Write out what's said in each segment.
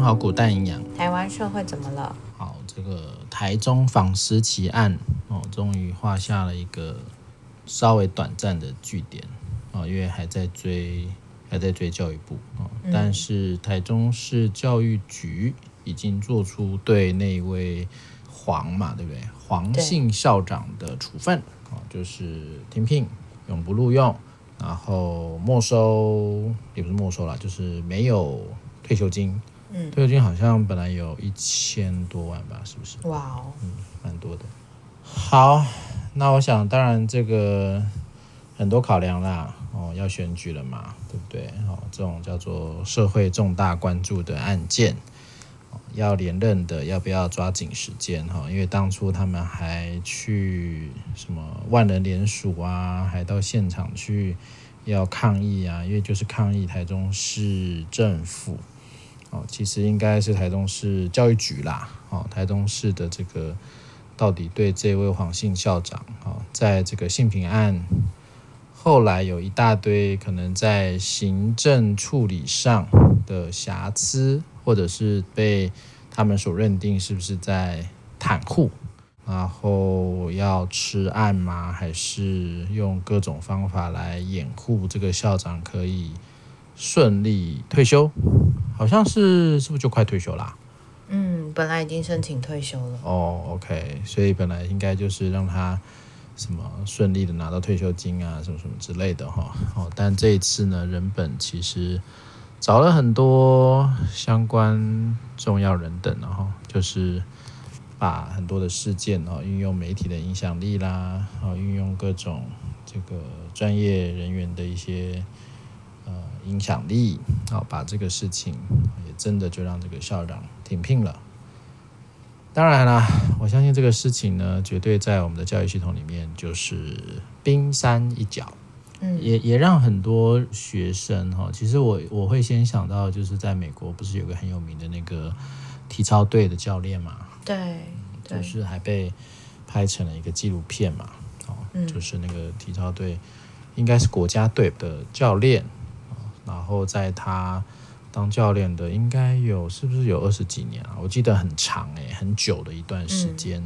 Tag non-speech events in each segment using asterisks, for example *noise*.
生蚝古代营养。台湾社会怎么了？好，这个台中仿尸奇案哦，终于画下了一个稍微短暂的句点哦，因为还在追，还在追教育部哦。嗯、但是台中市教育局已经做出对那位黄嘛，对不对？黄姓校长的处分哦，就是停聘、永不录用。然后没收也不是没收了，就是没有退休金。嗯，退休金好像本来有一千多万吧，是不是？哇哦，嗯，蛮多的。好，那我想当然这个很多考量啦，哦，要选举了嘛，对不对？哦，这种叫做社会重大关注的案件。要连任的要不要抓紧时间哈？因为当初他们还去什么万人联署啊，还到现场去要抗议啊，因为就是抗议台中市政府哦，其实应该是台中市教育局啦哦，台中市的这个到底对这位黄姓校长啊，在这个性平案后来有一大堆可能在行政处理上的瑕疵。或者是被他们所认定是不是在袒护，然后要吃案吗？还是用各种方法来掩护这个校长可以顺利退休？好像是是不是就快退休啦？嗯，本来已经申请退休了。哦，OK，所以本来应该就是让他什么顺利的拿到退休金啊，什么什么之类的哈。哦，但这一次呢，人本其实。找了很多相关重要人等，然后就是把很多的事件哦，运用媒体的影响力啦，哦，运用各种这个专业人员的一些呃影响力，哦，把这个事情也真的就让这个校长停聘了。当然啦，我相信这个事情呢，绝对在我们的教育系统里面就是冰山一角。也也让很多学生哈，其实我我会先想到，就是在美国不是有个很有名的那个体操队的教练嘛？对，就是还被拍成了一个纪录片嘛。哦，就是那个体操队应该是国家队的教练，然后在他当教练的应该有是不是有二十几年啊？我记得很长诶，很久的一段时间，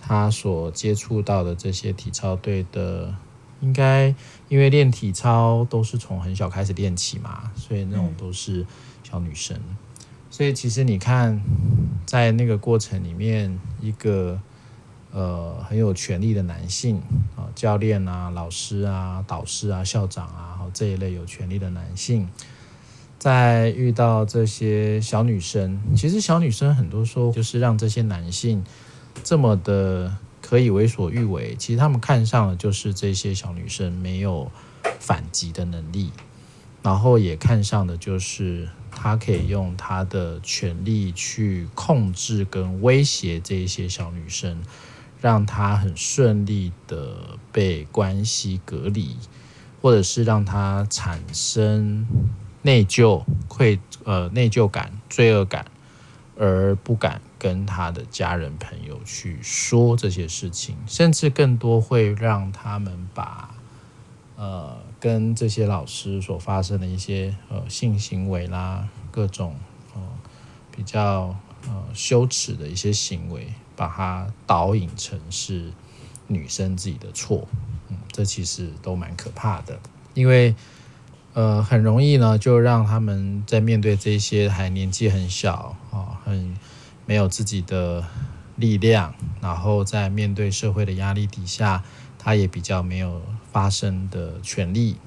他所接触到的这些体操队的。应该因为练体操都是从很小开始练起嘛，所以那种都是小女生。所以其实你看，在那个过程里面，一个呃很有权力的男性啊，教练啊、老师啊、导师啊、校长啊，这一类有权力的男性，在遇到这些小女生，其实小女生很多时候就是让这些男性这么的。可以为所欲为，其实他们看上的就是这些小女生没有反击的能力，然后也看上的就是他可以用他的权力去控制跟威胁这些小女生，让他很顺利的被关系隔离，或者是让他产生内疚、愧呃内疚感、罪恶感，而不敢。跟他的家人朋友去说这些事情，甚至更多会让他们把呃跟这些老师所发生的一些呃性行为啦，各种呃比较呃羞耻的一些行为，把它导引成是女生自己的错，嗯，这其实都蛮可怕的，因为呃很容易呢就让他们在面对这些还年纪很小啊很。没有自己的力量，然后在面对社会的压力底下，他也比较没有发声的权利。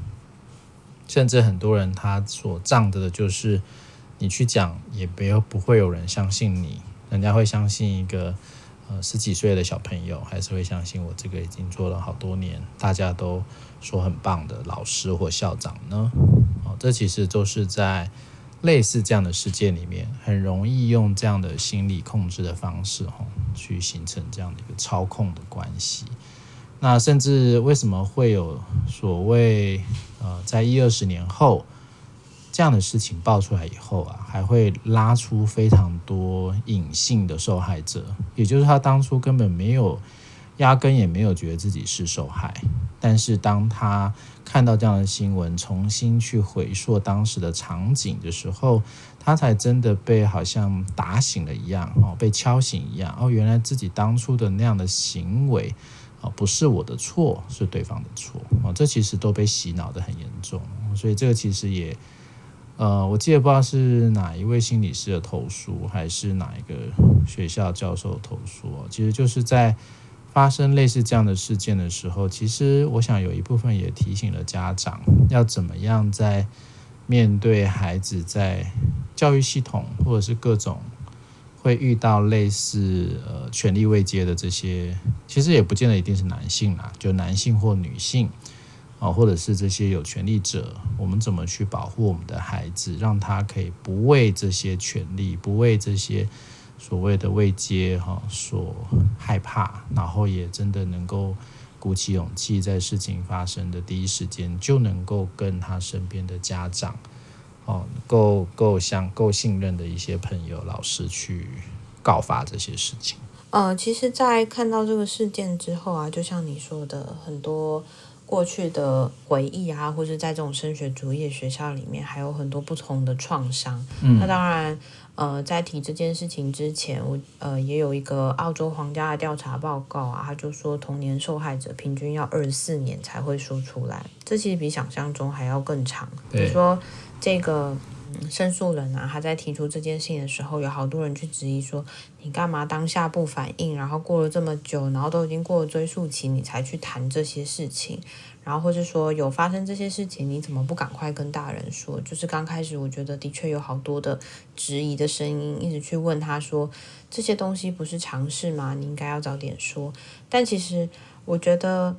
甚至很多人他所仗着的就是，你去讲也没有不会有人相信你，人家会相信一个呃十几岁的小朋友，还是会相信我这个已经做了好多年，大家都说很棒的老师或校长呢？哦，这其实都是在。类似这样的事件里面，很容易用这样的心理控制的方式，哈，去形成这样的一个操控的关系。那甚至为什么会有所谓呃，在一二十年后这样的事情爆出来以后啊，还会拉出非常多隐性的受害者，也就是他当初根本没有，压根也没有觉得自己是受害，但是当他看到这样的新闻，重新去回溯当时的场景的时候，他才真的被好像打醒了一样哦，被敲醒一样哦，原来自己当初的那样的行为哦，不是我的错，是对方的错。哦，这其实都被洗脑得很严重，所以这个其实也呃，我记得不知道是哪一位心理师的投诉，还是哪一个学校教授的投诉，其实就是在。发生类似这样的事件的时候，其实我想有一部分也提醒了家长，要怎么样在面对孩子在教育系统或者是各种会遇到类似呃权力未接的这些，其实也不见得一定是男性啦，就男性或女性啊，或者是这些有权力者，我们怎么去保护我们的孩子，让他可以不为这些权力，不为这些。所谓的未接哈，所害怕，然后也真的能够鼓起勇气，在事情发生的第一时间，就能够跟他身边的家长，哦，够够像够信任的一些朋友、老师去告发这些事情。呃，其实，在看到这个事件之后啊，就像你说的，很多过去的回忆啊，或者在这种升学主义的学校里面，还有很多不同的创伤。嗯，那当然。呃，在提这件事情之前，我呃也有一个澳洲皇家的调查报告啊，他就说童年受害者平均要二十四年才会说出来，这其实比想象中还要更长。比如说这个。申诉人啊，他在提出这件事情的时候，有好多人去质疑说：“你干嘛当下不反应？然后过了这么久，然后都已经过了追诉期，你才去谈这些事情？然后或是说有发生这些事情，你怎么不赶快跟大人说？”就是刚开始，我觉得的确有好多的质疑的声音，一直去问他说：“这些东西不是常识吗？你应该要早点说。”但其实我觉得。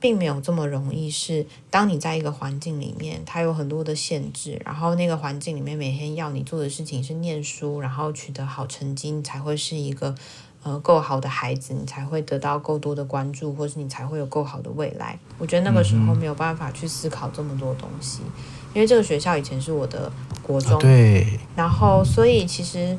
并没有这么容易。是当你在一个环境里面，它有很多的限制，然后那个环境里面每天要你做的事情是念书，然后取得好成绩，你才会是一个呃够好的孩子，你才会得到够多的关注，或是你才会有够好的未来。我觉得那个时候没有办法去思考这么多东西，因为这个学校以前是我的国中，对，然后所以其实。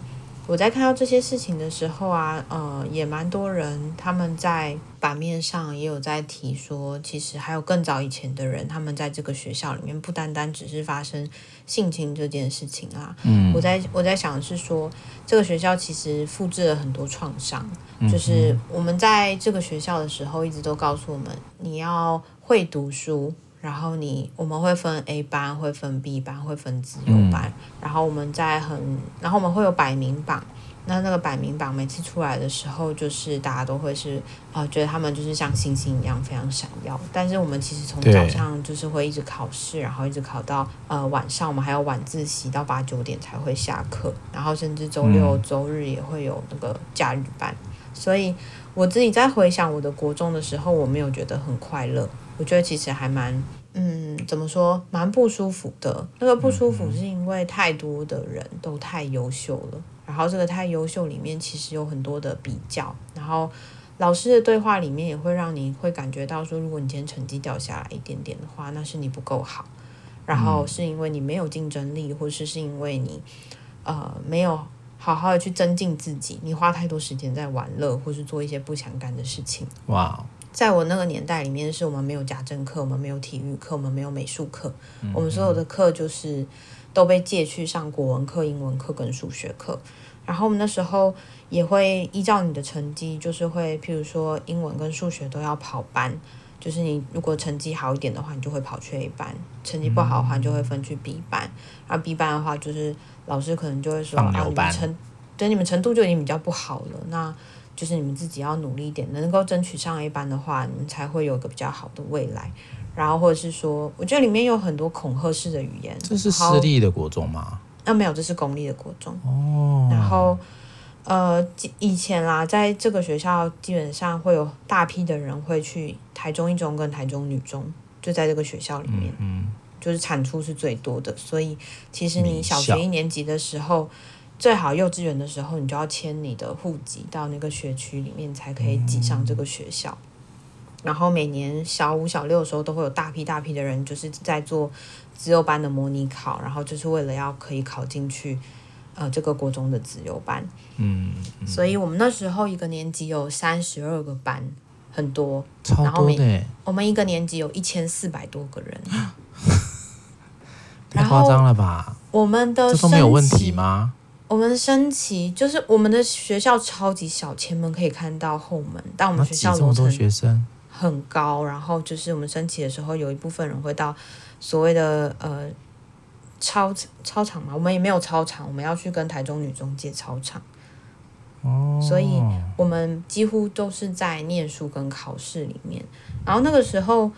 我在看到这些事情的时候啊，呃，也蛮多人他们在版面上也有在提说，其实还有更早以前的人，他们在这个学校里面不单单只是发生性侵这件事情啊。嗯，我在我在想的是说，这个学校其实复制了很多创伤，就是我们在这个学校的时候，一直都告诉我们，你要会读书。然后你我们会分 A 班，会分 B 班，会分自由班。嗯、然后我们在很，然后我们会有百名榜。那那个百名榜每次出来的时候，就是大家都会是啊、呃，觉得他们就是像星星一样非常闪耀。但是我们其实从早上就是会一直考试，然后一直考到呃晚上，我们还有晚自习到八九点才会下课。然后甚至周六周日也会有那个假日班。嗯、所以我自己在回想我的国中的时候，我没有觉得很快乐。我觉得其实还蛮，嗯，怎么说，蛮不舒服的。那个不舒服是因为太多的人都太优秀了，然后这个太优秀里面其实有很多的比较，然后老师的对话里面也会让你会感觉到说，如果你今天成绩掉下来一点点的话，那是你不够好，然后是因为你没有竞争力，或是是因为你呃没有好好的去增进自己，你花太多时间在玩乐，或是做一些不想干的事情。哇。在我那个年代里面，是我们没有家政课，我们没有体育课，我们没有美术课，嗯、我们所有的课就是都被借去上国文课、英文课跟数学课。然后我们那时候也会依照你的成绩，就是会譬如说英文跟数学都要跑班，就是你如果成绩好一点的话，你就会跑去 A 班；成绩不好的话，你就会分去 B 班。而 B 班的话，就是老师可能就会说啊，你们成对你们程度就已经比较不好了，那。就是你们自己要努力一点，能够争取上 A 班的话，你们才会有一个比较好的未来。然后或者是说，我觉得里面有很多恐吓式的语言。这是私立的国中吗？那、啊、没有，这是公立的国中。哦。然后，呃，以前啦，在这个学校基本上会有大批的人会去台中一中跟台中女中，就在这个学校里面，嗯，就是产出是最多的。所以其实你小学一年级的时候。最好幼稚园的时候，你就要迁你的户籍到那个学区里面，才可以挤上这个学校。然后每年小五、小六的时候，都会有大批大批的人，就是在做资优班的模拟考，然后就是为了要可以考进去，呃，这个国中的资优班。嗯，所以我们那时候一个年级有三十二个班，很多，超多的。我们一个年级有一千四百多个人，*laughs* 太夸张了吧？我们的这都没有问题吗？我们升旗就是我们的学校超级小，前门可以看到后门，但我们学校楼层很高，然后就是我们升旗的时候，有一部分人会到所谓的呃操操场嘛，我们也没有操场，我们要去跟台中女中借操场。哦，所以我们几乎都是在念书跟考试里面，然后那个时候，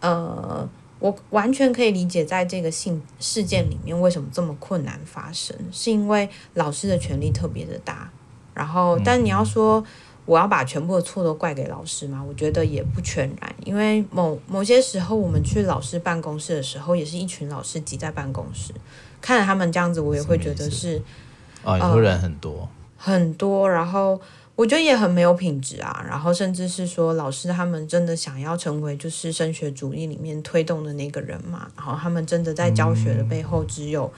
呃。我完全可以理解，在这个性事件里面为什么这么困难发生，是因为老师的权力特别的大。然后，但你要说我要把全部的错都怪给老师吗？我觉得也不全然，因为某某些时候我们去老师办公室的时候，也是一群老师挤在办公室，看着他们这样子，我也会觉得是啊，有人很多很多，然后。我觉得也很没有品质啊，然后甚至是说老师他们真的想要成为就是升学主义里面推动的那个人嘛？然后他们真的在教学的背后只有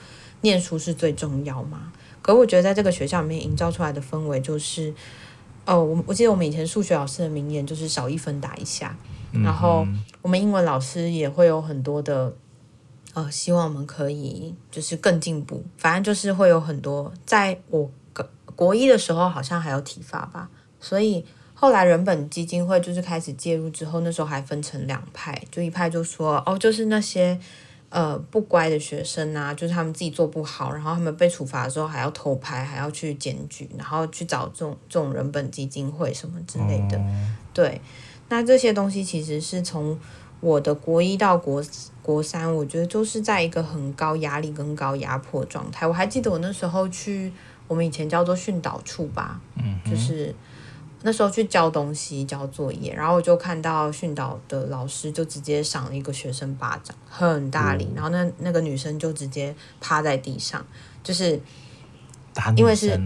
念书是最重要吗？可我觉得在这个学校里面营造出来的氛围就是，哦，我我记得我们以前数学老师的名言就是少一分打一下，然后我们英文老师也会有很多的，呃，希望我们可以就是更进步，反正就是会有很多在我。国一的时候好像还有体罚吧，所以后来人本基金会就是开始介入之后，那时候还分成两派，就一派就说哦，就是那些呃不乖的学生啊，就是他们自己做不好，然后他们被处罚的时候还要偷拍，还要去检举，然后去找这种这种人本基金会什么之类的。嗯、对，那这些东西其实是从我的国一到国国三，我觉得就是在一个很高压力跟高压迫状态。我还记得我那时候去。我们以前叫做训导处吧，嗯，就是那时候去交东西、交作业，然后我就看到训导的老师就直接赏了一个学生巴掌，很大力，嗯、然后那那个女生就直接趴在地上，就是因为是，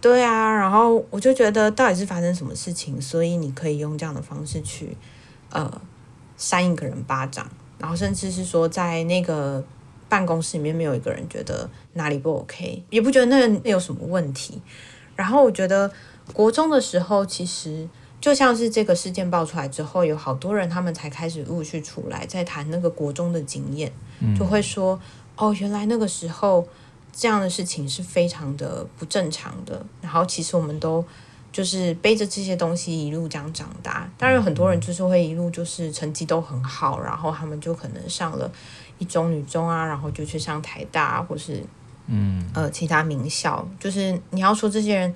对啊，然后我就觉得到底是发生什么事情，所以你可以用这样的方式去呃扇一个人巴掌，然后甚至是说在那个。办公室里面没有一个人觉得哪里不 OK，也不觉得那那有什么问题。然后我觉得国中的时候，其实就像是这个事件爆出来之后，有好多人他们才开始陆续出来，在谈那个国中的经验，就会说哦，原来那个时候这样的事情是非常的不正常的。然后其实我们都就是背着这些东西一路这样长大。当然，有很多人就是会一路就是成绩都很好，然后他们就可能上了。一中、女中啊，然后就去上台大，或是嗯呃其他名校。就是你要说这些人，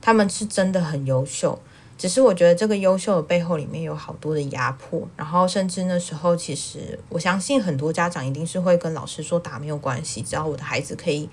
他们是真的很优秀，只是我觉得这个优秀的背后里面有好多的压迫。然后甚至那时候，其实我相信很多家长一定是会跟老师说打没有关系，只要我的孩子可以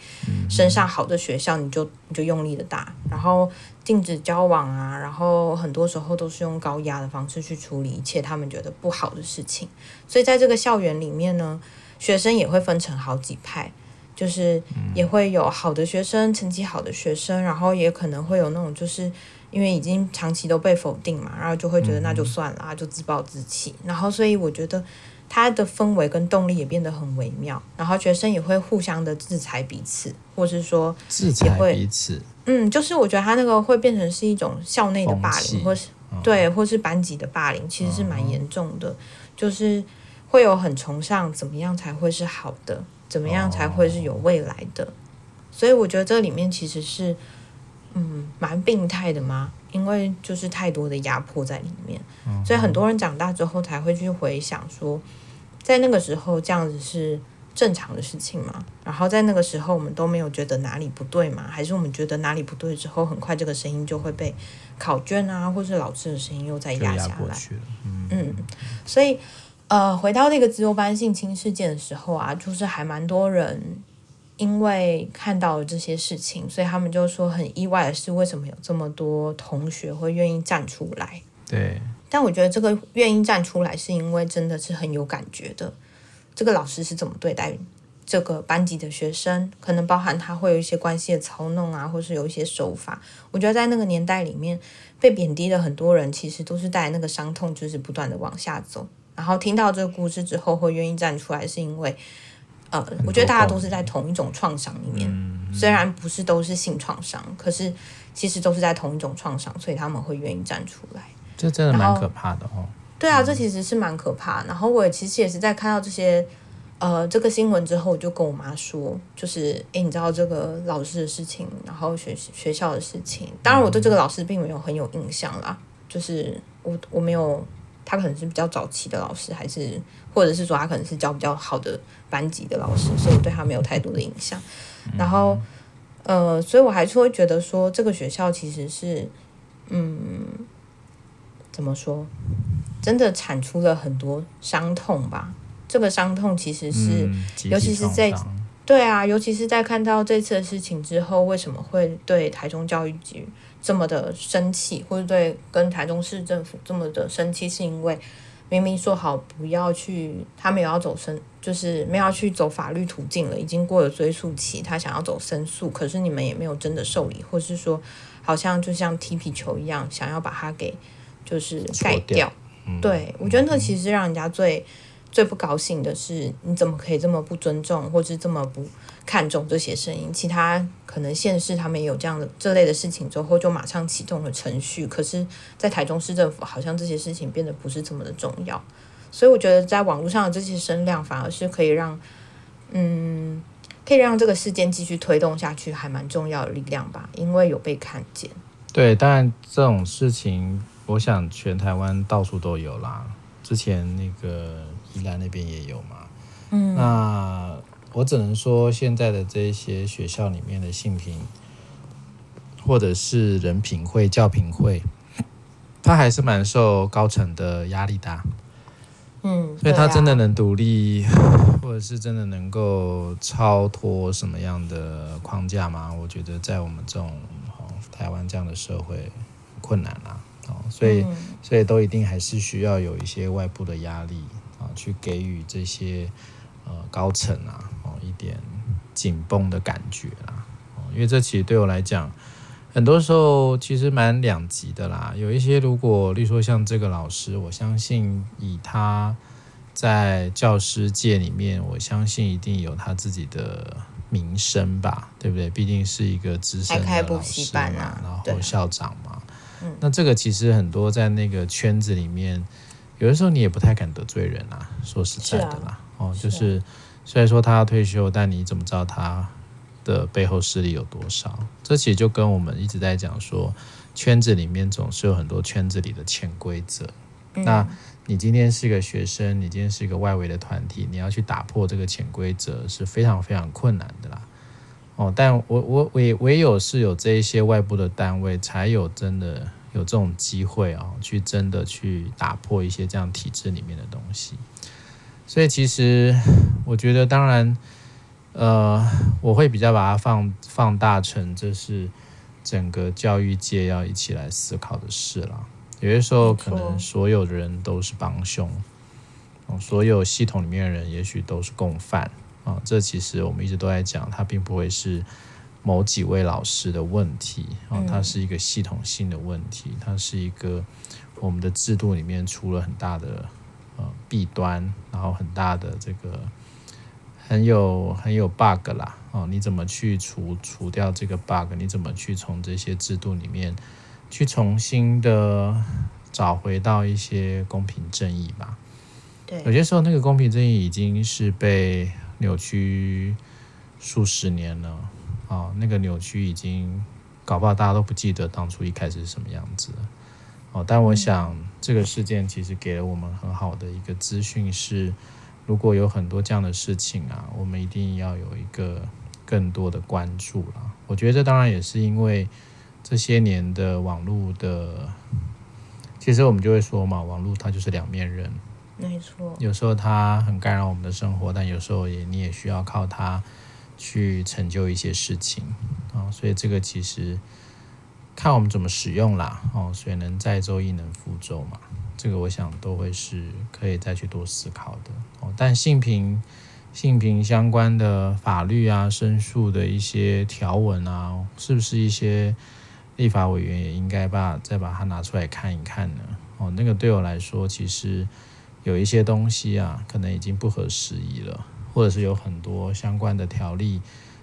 升上好的学校，你就你就用力的打，然后禁止交往啊，然后很多时候都是用高压的方式去处理一切他们觉得不好的事情。所以在这个校园里面呢。学生也会分成好几派，就是也会有好的学生，成绩好的学生，然后也可能会有那种，就是因为已经长期都被否定嘛，然后就会觉得那就算了，就自暴自弃。然后所以我觉得他的氛围跟动力也变得很微妙，然后学生也会互相的制裁彼此，或是说制裁彼此。嗯，就是我觉得他那个会变成是一种校内的霸凌，或是对，或是班级的霸凌，其实是蛮严重的，就是。会有很崇尚怎么样才会是好的，怎么样才会是有未来的，所以我觉得这里面其实是，嗯，蛮病态的嘛，因为就是太多的压迫在里面，所以很多人长大之后才会去回想说，在那个时候这样子是正常的事情嘛，然后在那个时候我们都没有觉得哪里不对嘛，还是我们觉得哪里不对之后，很快这个声音就会被考卷啊，或是老师的声音又再压下来，嗯，所以。呃，回到那个自由班性侵事件的时候啊，就是还蛮多人因为看到了这些事情，所以他们就说很意外的是，为什么有这么多同学会愿意站出来？对。但我觉得这个愿意站出来，是因为真的是很有感觉的。这个老师是怎么对待这个班级的学生？可能包含他会有一些关系的操弄啊，或是有一些手法。我觉得在那个年代里面，被贬低的很多人，其实都是带那个伤痛，就是不断的往下走。然后听到这个故事之后，会愿意站出来，是因为，呃，我觉得大家都是在同一种创伤里面，嗯、虽然不是都是性创伤，可是其实都是在同一种创伤，所以他们会愿意站出来。这真的蛮可怕的哦。对啊，这其实是蛮可怕。然后我也其实也是在看到这些呃这个新闻之后，我就跟我妈说，就是哎，你知道这个老师的事情，然后学学校的事情。当然，我对这个老师并没有很有印象啦，就是我我没有，他可能是比较早期的老师，还是或者是说他可能是教比较好的班级的老师，所以我对他没有太多的影响。然后呃，所以我还是会觉得说，这个学校其实是嗯，怎么说？真的产出了很多伤痛吧？这个伤痛其实是，嗯、尤其是在对啊，尤其是在看到这次的事情之后，为什么会对台中教育局这么的生气，或者对跟台中市政府这么的生气？是因为明明说好不要去，他没有要走申，就是没有要去走法律途径了，已经过了追诉期，他想要走申诉，可是你们也没有真的受理，或是说好像就像踢皮球一样，想要把它给就是盖掉。对，我觉得那其实让人家最、嗯、最不高兴的是，你怎么可以这么不尊重，或是这么不看重这些声音？其他可能县市他们有这样的这类的事情之后，就马上启动了程序。可是，在台中市政府，好像这些事情变得不是这么的重要。所以，我觉得在网络上的这些声量，反而是可以让，嗯，可以让这个事件继续推动下去，还蛮重要的力量吧，因为有被看见。对，当然这种事情。我想全台湾到处都有啦，之前那个宜兰那边也有嘛。嗯，那我只能说，现在的这些学校里面的性平，或者是人品会、教评会，他还是蛮受高层的压力的。嗯，所以他真的能独立，*laughs* 或者是真的能够超脱什么样的框架吗？我觉得在我们这种台湾这样的社会，困难啊。哦，所以，所以都一定还是需要有一些外部的压力啊，去给予这些呃高层啊，哦一点紧绷的感觉啦。哦，因为这其实对我来讲，很多时候其实蛮两极的啦。有一些如果，例如说像这个老师，我相信以他在教师界里面，我相信一定有他自己的名声吧，对不对？毕竟是一个资深的老师嘛，然后校长嘛。那这个其实很多在那个圈子里面，有的时候你也不太敢得罪人啊。说实在的啦，哦，就是虽然说他要退休，但你怎么知道他的背后势力有多少？这其实就跟我们一直在讲说，圈子里面总是有很多圈子里的潜规则。那你今天是一个学生，你今天是一个外围的团体，你要去打破这个潜规则是非常非常困难的啦。哦，但我我唯唯有是有这一些外部的单位，才有真的有这种机会啊、去真的去打破一些这样体制里面的东西。所以其实我觉得，当然，呃，我会比较把它放放大成这是整个教育界要一起来思考的事了。有些时候，可能所有的人都是帮凶，所有系统里面的人也许都是共犯。啊，这其实我们一直都在讲，它并不会是某几位老师的问题啊，它是一个系统性的问题，它是一个我们的制度里面出了很大的呃弊端，然后很大的这个很有很有 bug 啦，哦，你怎么去除除掉这个 bug？你怎么去从这些制度里面去重新的找回到一些公平正义吧？对，有些时候那个公平正义已经是被扭曲数十年了，啊，那个扭曲已经搞不好大家都不记得当初一开始是什么样子了，哦，但我想这个事件其实给了我们很好的一个资讯是，如果有很多这样的事情啊，我们一定要有一个更多的关注了。我觉得这当然也是因为这些年的网络的，其实我们就会说嘛，网络它就是两面人。没错，有时候它很干扰我们的生活，但有时候也你也需要靠它去成就一些事情啊。所以这个其实看我们怎么使用啦。哦，水能载舟，亦能覆舟嘛。这个我想都会是可以再去多思考的哦。但性平、性平相关的法律啊、申诉的一些条文啊，是不是一些立法委员也应该把再把它拿出来看一看呢？哦，那个对我来说，其实。有一些东西啊，可能已经不合时宜了，或者是有很多相关的条例，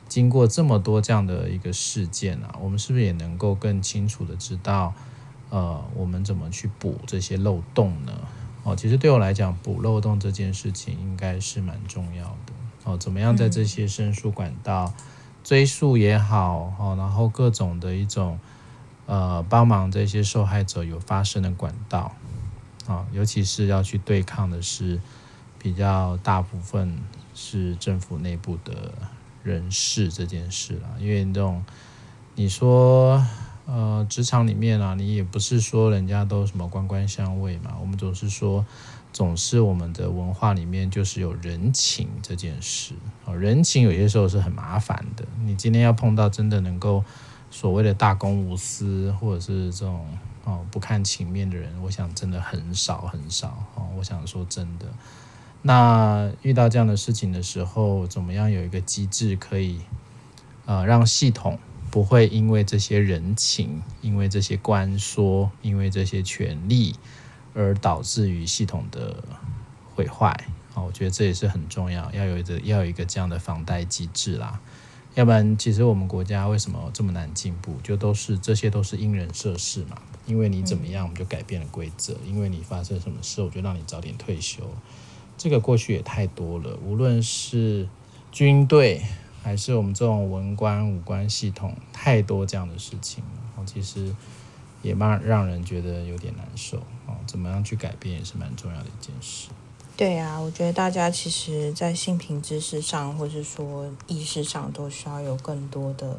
经过这么多这样的一个事件啊，我们是不是也能够更清楚的知道，呃，我们怎么去补这些漏洞呢？哦，其实对我来讲，补漏洞这件事情应该是蛮重要的。哦，怎么样在这些申诉管道追诉也好，哦，然后各种的一种呃帮忙这些受害者有发声的管道，啊，尤其是要去对抗的是比较大部分是政府内部的人事这件事啦，因为这种你说呃职场里面啊，你也不是说人家都什么官官相卫嘛，我们总是说。总是我们的文化里面就是有人情这件事啊，人情有些时候是很麻烦的。你今天要碰到真的能够所谓的大公无私，或者是这种哦不看情面的人，我想真的很少很少哦。我想说真的，那遇到这样的事情的时候，怎么样有一个机制可以呃让系统不会因为这些人情，因为这些关说，因为这些权利。而导致于系统的毁坏，啊，我觉得这也是很重要，要有一个要有一个这样的防呆机制啦，要不然其实我们国家为什么这么难进步，就都是这些都是因人设事嘛，因为你怎么样，我们就改变了规则，因为你发生什么事，我就让你早点退休，这个过去也太多了，无论是军队还是我们这种文官武官系统，太多这样的事情了，其实。也蛮让人觉得有点难受哦，怎么样去改变也是蛮重要的一件事。对啊，我觉得大家其实，在性平知识上，或是说意识上，都需要有更多的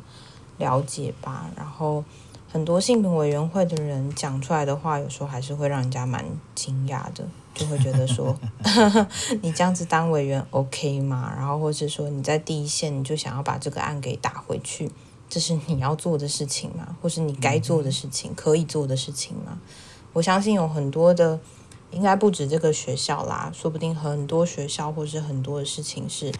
了解吧。然后，很多性平委员会的人讲出来的话，有时候还是会让人家蛮惊讶的，就会觉得说，*laughs* 你这样子当委员 OK 吗？然后，或者说你在第一线，你就想要把这个案给打回去。这是你要做的事情吗？*laughs* 或是你该做的事情，可以做的事情吗？我相信有很多的，应该不止这个学校啦，说不定很多学校或是很多的事情是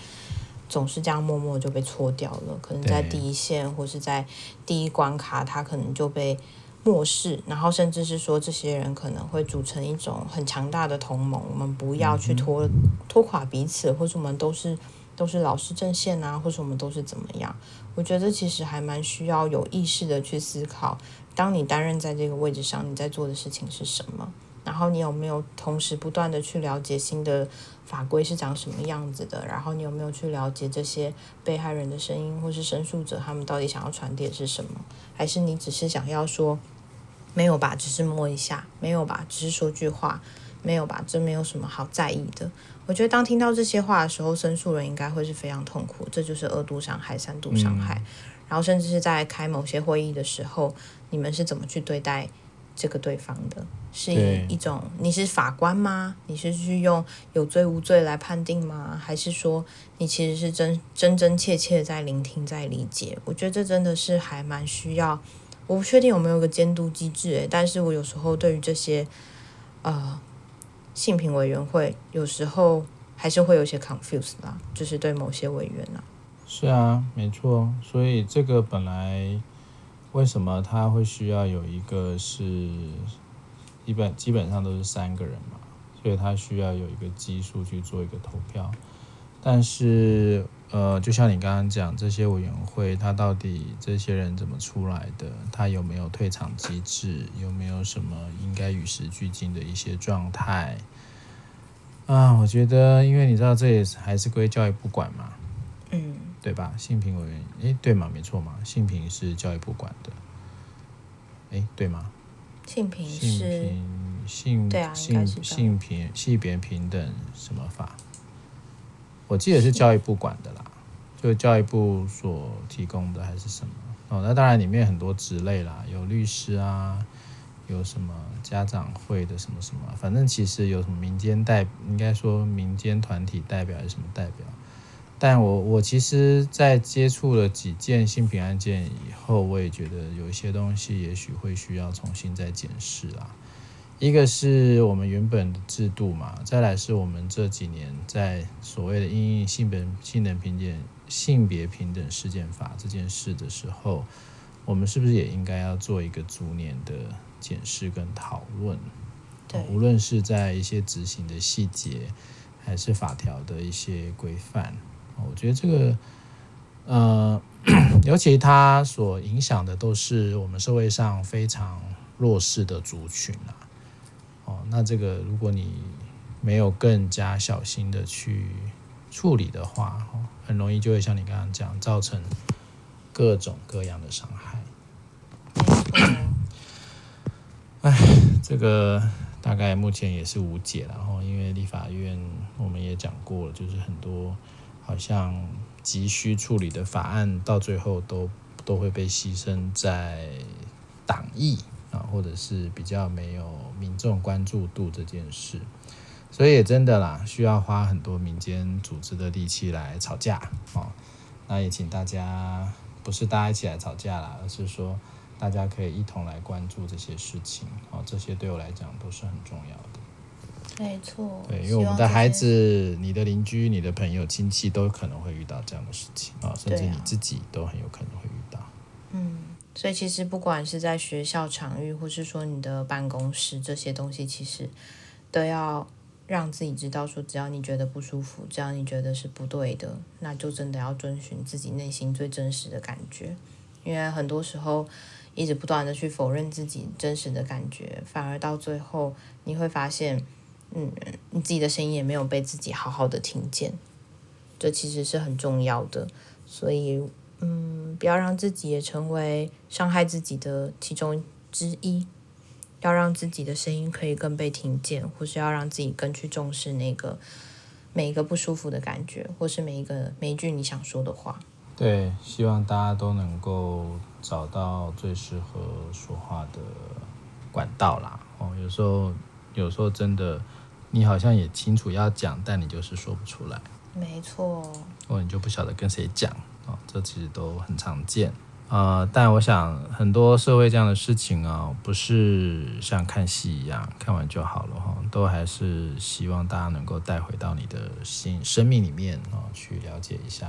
总是这样默默就被搓掉了。可能在第一线或是在第一关卡，他可能就被漠视，然后甚至是说这些人可能会组成一种很强大的同盟，我们不要去拖拖垮彼此，或者我们都是。都是老师阵线啊，或者我们都是怎么样？我觉得其实还蛮需要有意识的去思考，当你担任在这个位置上，你在做的事情是什么？然后你有没有同时不断的去了解新的法规是长什么样子的？然后你有没有去了解这些被害人的声音，或是申诉者他们到底想要传递的是什么？还是你只是想要说没有吧，只是摸一下，没有吧，只是说句话，没有吧，这没有什么好在意的。我觉得当听到这些话的时候，申诉人应该会是非常痛苦。这就是二度伤害、三度伤害，嗯、然后甚至是在开某些会议的时候，你们是怎么去对待这个对方的？是一种你是法官吗？你是去用有罪无罪来判定吗？还是说你其实是真真真切切在聆听、在理解？我觉得这真的是还蛮需要。我不确定有没有个监督机制，诶，但是我有时候对于这些，呃。性平委员会有时候还是会有些 confused 啦，就是对某些委员啊。是啊，没错。所以这个本来为什么他会需要有一个是，基本基本上都是三个人嘛，所以他需要有一个基数去做一个投票。但是呃，就像你刚刚讲，这些委员会他到底这些人怎么出来的？他有没有退场机制？有没有什么应该与时俱进的一些状态？啊，我觉得，因为你知道，这也还是归教育部管嘛，对吧？性平委员，诶，对吗？没错嘛，性平是教育部管的，诶，对吗？性平是性性性平性别平等什么法？我记得是教育部管的啦，就教育部所提供的还是什么？哦，那当然里面很多职类啦，有律师啊，有什么家长会的什么什么，反正其实有什么民间代，应该说民间团体代表还是什么代表？但我我其实，在接触了几件性平案件以后，我也觉得有一些东西也许会需要重新再检视啦。一个是我们原本的制度嘛，再来是我们这几年在所谓的因应性别性能平等性别平等事件法这件事的时候，我们是不是也应该要做一个逐年的检视跟讨论？对，无论是在一些执行的细节，还是法条的一些规范，我觉得这个，呃，*coughs* 尤其它所影响的都是我们社会上非常。弱势的族群啊。哦，那这个如果你没有更加小心的去处理的话，哦，很容易就会像你刚刚讲，造成各种各样的伤害。哎，这个大概目前也是无解，然后因为立法院我们也讲过了，就是很多好像急需处理的法案，到最后都都会被牺牲在党意啊，或者是比较没有民众关注度这件事。所以也真的啦，需要花很多民间组织的力气来吵架哦。那也请大家，不是大家一起来吵架啦，而是说大家可以一同来关注这些事情哦。这些对我来讲都是很重要的。没错。对，因为我们的孩子、你的邻居、你的朋友、亲戚都可能会遇到这样的事情啊，甚至你自己都很有可能会遇到。嗯，所以其实不管是在学校场域，或是说你的办公室，这些东西其实都要。让自己知道，说只要你觉得不舒服，只要你觉得是不对的，那就真的要遵循自己内心最真实的感觉。因为很多时候，一直不断的去否认自己真实的感觉，反而到最后你会发现，嗯，你自己的声音也没有被自己好好的听见。这其实是很重要的，所以，嗯，不要让自己也成为伤害自己的其中之一。要让自己的声音可以更被听见，或是要让自己更去重视那个每一个不舒服的感觉，或是每一个每一句你想说的话。对，希望大家都能够找到最适合说话的管道啦。哦，有时候有时候真的，你好像也清楚要讲，但你就是说不出来。没错。哦，你就不晓得跟谁讲。哦，这其实都很常见。呃，但我想很多社会这样的事情啊，不是像看戏一样看完就好了哈，都还是希望大家能够带回到你的心生命里面啊，去了解一下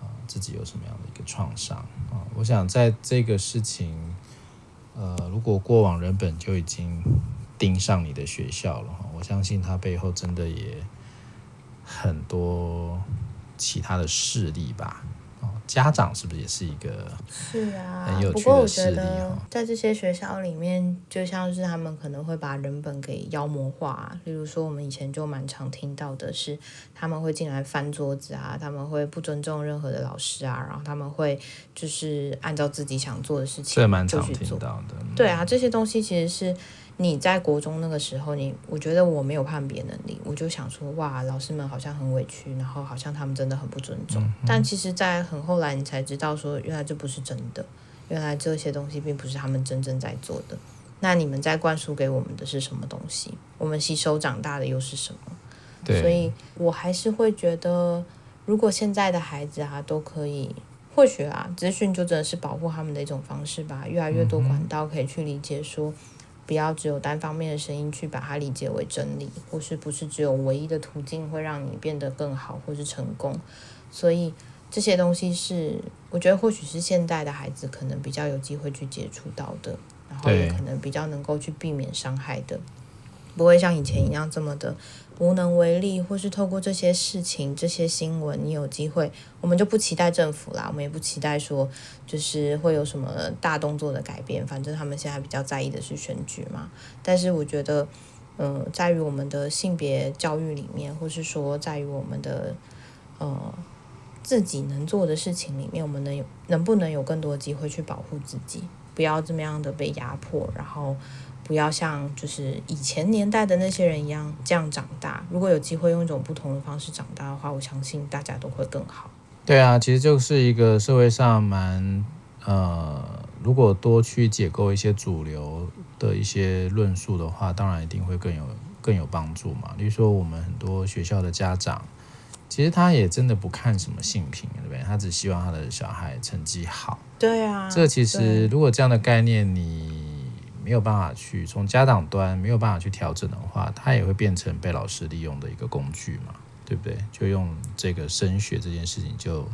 啊自己有什么样的一个创伤啊。我想在这个事情，呃，如果过往人本就已经盯上你的学校了哈，我相信他背后真的也很多其他的势力吧。哦家长是不是也是一个是啊，很有趣的事。在这些学校里面，就像是他们可能会把人本给妖魔化。例如说，我们以前就蛮常听到的是，他们会进来翻桌子啊，他们会不尊重任何的老师啊，然后他们会就是按照自己想做的事情这蛮常听到的。对啊，这些东西其实是。你在国中那个时候，你我觉得我没有判别能力，我就想说，哇，老师们好像很委屈，然后好像他们真的很不尊重。嗯、但其实，在很后来，你才知道说，原来这不是真的，原来这些东西并不是他们真正在做的。那你们在灌输给我们的是什么东西？我们吸收长大的又是什么？对。所以我还是会觉得，如果现在的孩子啊都可以，或许啊，资讯就真的是保护他们的一种方式吧。越来越多管道可以去理解说。不要只有单方面的声音去把它理解为真理，或是不是只有唯一的途径会让你变得更好或是成功。所以这些东西是我觉得或许是现代的孩子可能比较有机会去接触到的，然后也可能比较能够去避免伤害的，不会像以前一样这么的。无能为力，或是透过这些事情、这些新闻，你有机会，我们就不期待政府啦，我们也不期待说，就是会有什么大动作的改变。反正他们现在比较在意的是选举嘛。但是我觉得，嗯、在于我们的性别教育里面，或是说在于我们的呃自己能做的事情里面，我们能有能不能有更多机会去保护自己，不要这么样的被压迫，然后。不要像就是以前年代的那些人一样这样长大。如果有机会用一种不同的方式长大的话，我相信大家都会更好。对啊，其实就是一个社会上蛮呃，如果多去解构一些主流的一些论述的话，当然一定会更有更有帮助嘛。例如说我们很多学校的家长，其实他也真的不看什么性平，对不对？他只希望他的小孩成绩好。对啊，这其实如果这样的概念你。没有办法去从家长端没有办法去调整的话，他也会变成被老师利用的一个工具嘛，对不对？就用这个升学这件事情就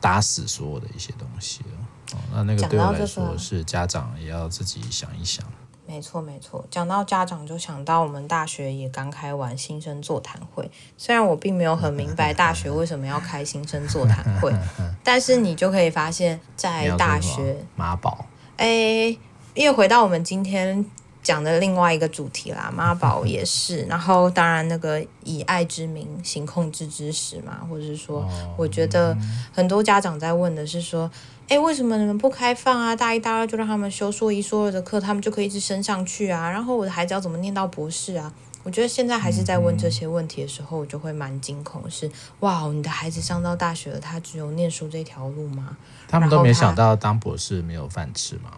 打死所有的一些东西了。哦，那那个对我来说是家长也要自己想一想。没错没错，讲到家长就想到我们大学也刚开完新生座谈会，虽然我并没有很明白大学 *laughs* 为什么要开新生座谈会，*laughs* 但是你就可以发现，在大学妈宝哎。因为回到我们今天讲的另外一个主题啦，妈宝也是，然后当然那个以爱之名行控制之实嘛，或者是说，我觉得很多家长在问的是说，哎，为什么你们不开放啊？大一、大二就让他们修说一、说二的课，他们就可以一直升上去啊？然后我的孩子要怎么念到博士啊？我觉得现在还是在问这些问题的时候，我就会蛮惊恐是，是哇，你的孩子上到大学了，他只有念书这条路吗？他们都没想到当博士没有饭吃吗？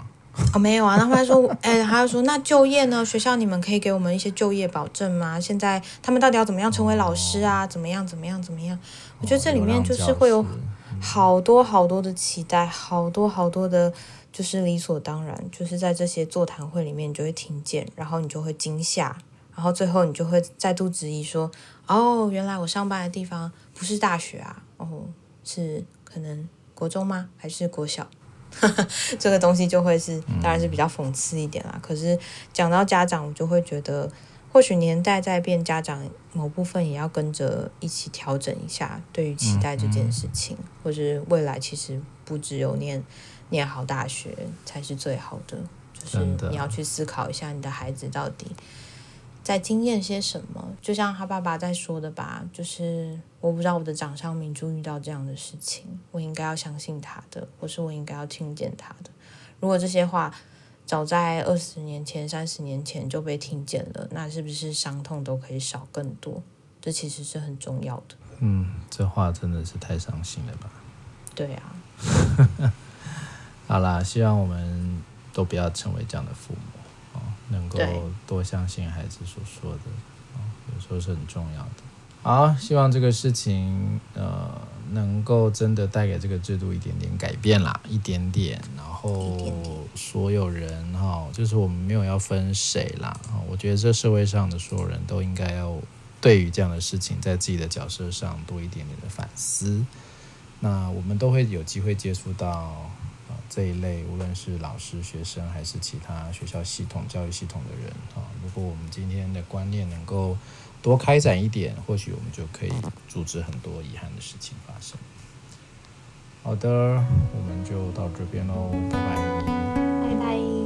哦，没有啊。那后来说，哎，他就说，那就业呢？学校你们可以给我们一些就业保证吗？现在他们到底要怎么样成为老师啊？哦、怎么样？怎么样？怎么样？我觉得这里面就是会有好多好多的期待，好多好多的，就是理所当然，就是在这些座谈会里面你就会听见，然后你就会惊吓。然后最后你就会再度质疑说：“哦，原来我上班的地方不是大学啊，哦，是可能国中吗？还是国小？” *laughs* 这个东西就会是，当然是比较讽刺一点啦。可是讲到家长，我就会觉得，或许年代在变，家长某部分也要跟着一起调整一下，对于期待这件事情，或是未来其实不只有念念好大学才是最好的，就是你要去思考一下你的孩子到底。在经验些什么？就像他爸爸在说的吧，就是我不知道我的掌上明珠遇到这样的事情，我应该要相信他的，或是我应该要听见他的。如果这些话早在二十年前、三十年前就被听见了，那是不是伤痛都可以少更多？这其实是很重要的。嗯，这话真的是太伤心了吧？对啊。*laughs* 好啦，希望我们都不要成为这样的父母。能够多相信孩子所说的，有时候是很重要的。好，希望这个事情呃能够真的带给这个制度一点点改变啦，一点点。然后所有人哈，就是我们没有要分谁啦。我觉得这社会上的所有人都应该要对于这样的事情，在自己的角色上多一点点的反思。那我们都会有机会接触到。这一类，无论是老师、学生，还是其他学校系统、教育系统的人，啊，如果我们今天的观念能够多开展一点，或许我们就可以阻止很多遗憾的事情发生。好的，我们就到这边喽，拜拜。拜拜。